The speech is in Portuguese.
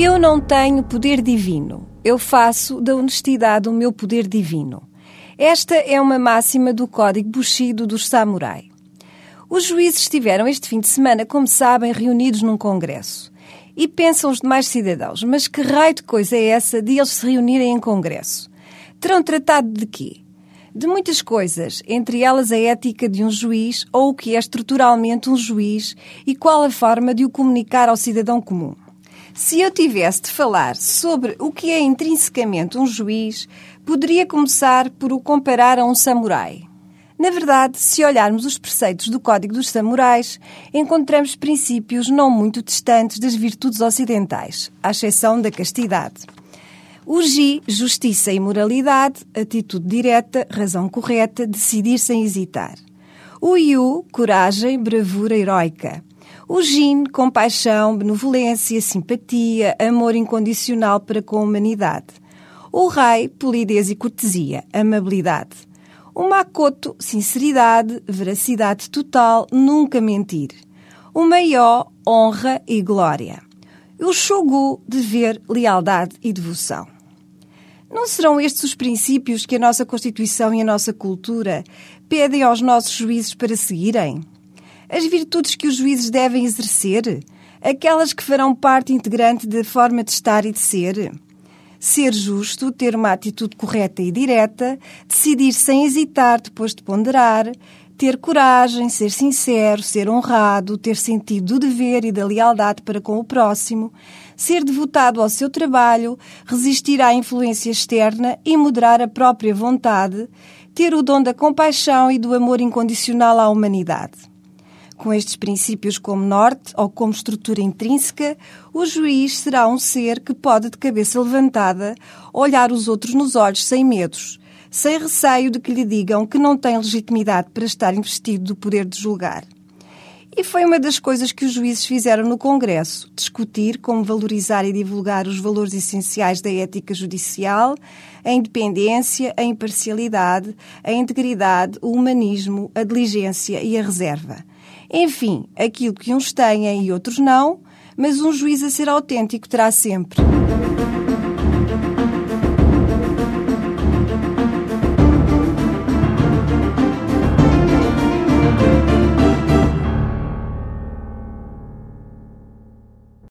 Eu não tenho poder divino. Eu faço da honestidade o meu poder divino. Esta é uma máxima do Código Bushido dos Samurai. Os juízes estiveram este fim de semana, como sabem, reunidos num congresso. E pensam os demais cidadãos, mas que raio de coisa é essa de eles se reunirem em congresso? Terão tratado de quê? De muitas coisas, entre elas a ética de um juiz ou o que é estruturalmente um juiz e qual a forma de o comunicar ao cidadão comum. Se eu tivesse de falar sobre o que é intrinsecamente um juiz, poderia começar por o comparar a um samurai. Na verdade, se olharmos os preceitos do Código dos Samurais, encontramos princípios não muito distantes das virtudes ocidentais, à exceção da castidade. O Ji, justiça e moralidade, atitude direta, razão correta, decidir sem hesitar. O Yu, coragem, bravura heroica. O Jin, compaixão, benevolência, simpatia, amor incondicional para com a humanidade. O Rei, polidez e cortesia, amabilidade. O Makoto, sinceridade, veracidade total, nunca mentir. O Maió, honra e glória. O Shogu, dever, lealdade e devoção. Não serão estes os princípios que a nossa Constituição e a nossa cultura pedem aos nossos juízes para seguirem? As virtudes que os juízes devem exercer? Aquelas que farão parte integrante da forma de estar e de ser? Ser justo, ter uma atitude correta e direta, decidir sem hesitar depois de ponderar, ter coragem, ser sincero, ser honrado, ter sentido do dever e da lealdade para com o próximo, ser devotado ao seu trabalho, resistir à influência externa e moderar a própria vontade, ter o dom da compaixão e do amor incondicional à humanidade. Com estes princípios como norte ou como estrutura intrínseca, o juiz será um ser que pode, de cabeça levantada, olhar os outros nos olhos sem medos, sem receio de que lhe digam que não tem legitimidade para estar investido do poder de julgar. E foi uma das coisas que os juízes fizeram no Congresso: discutir como valorizar e divulgar os valores essenciais da ética judicial, a independência, a imparcialidade, a integridade, o humanismo, a diligência e a reserva. Enfim, aquilo que uns têm e outros não, mas um juiz a ser autêntico terá sempre.